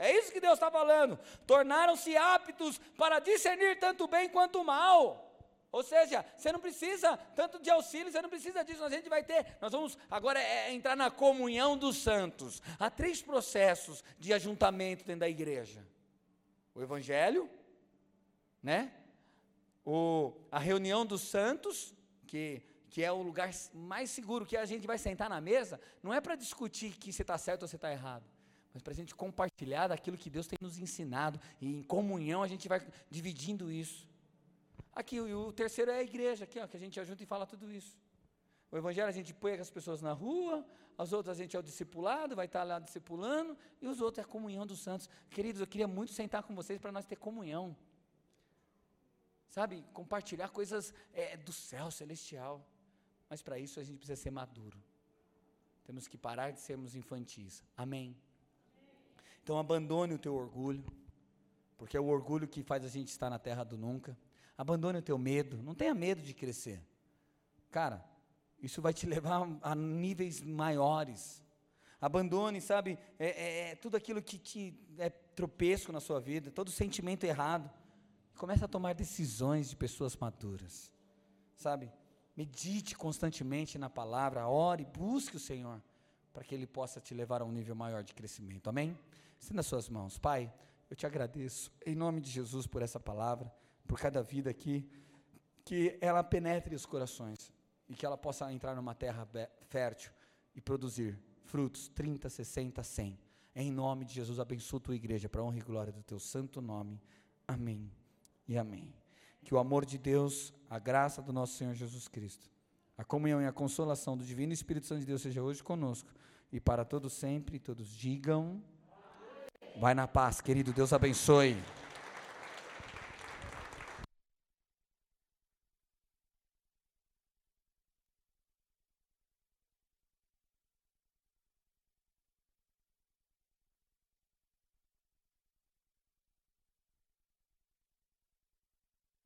É isso que Deus está falando. Tornaram-se aptos para discernir tanto bem quanto mal. Ou seja, você não precisa tanto de auxílio, você não precisa disso. A gente vai ter, nós vamos agora é, é, entrar na comunhão dos santos. Há três processos de ajuntamento dentro da igreja: o Evangelho, né? O, a reunião dos santos, que, que é o lugar mais seguro que a gente vai sentar na mesa, não é para discutir que você está certo ou você está errado mas para a gente compartilhar daquilo que Deus tem nos ensinado, e em comunhão a gente vai dividindo isso. Aqui, o, terceiro é a igreja, aqui, ó, que a gente junta e fala tudo isso. O evangelho a gente põe as pessoas na rua, as outras a gente é o discipulado, vai estar lá discipulando, e os outros é a comunhão dos santos. Queridos, eu queria muito sentar com vocês para nós ter comunhão. Sabe, compartilhar coisas é, do céu celestial. Mas para isso a gente precisa ser maduro. Temos que parar de sermos infantis. Amém. Então abandone o teu orgulho, porque é o orgulho que faz a gente estar na terra do nunca. Abandone o teu medo, não tenha medo de crescer. Cara, isso vai te levar a níveis maiores. Abandone, sabe, é, é, é tudo aquilo que te é tropeço na sua vida, todo sentimento errado. Comece a tomar decisões de pessoas maduras, sabe? Medite constantemente na palavra, ore, busque o Senhor, para que Ele possa te levar a um nível maior de crescimento. Amém? Estenda suas mãos. Pai, eu te agradeço, em nome de Jesus, por essa palavra, por cada vida aqui, que ela penetre os corações e que ela possa entrar numa terra fértil e produzir frutos 30, 60, 100. Em nome de Jesus, abençoa a tua igreja para a honra e glória do teu santo nome. Amém e amém. Que o amor de Deus, a graça do nosso Senhor Jesus Cristo, a comunhão e a consolação do Divino Espírito Santo de Deus seja hoje conosco e para todos sempre, todos digam. Vai na paz, querido. Deus abençoe.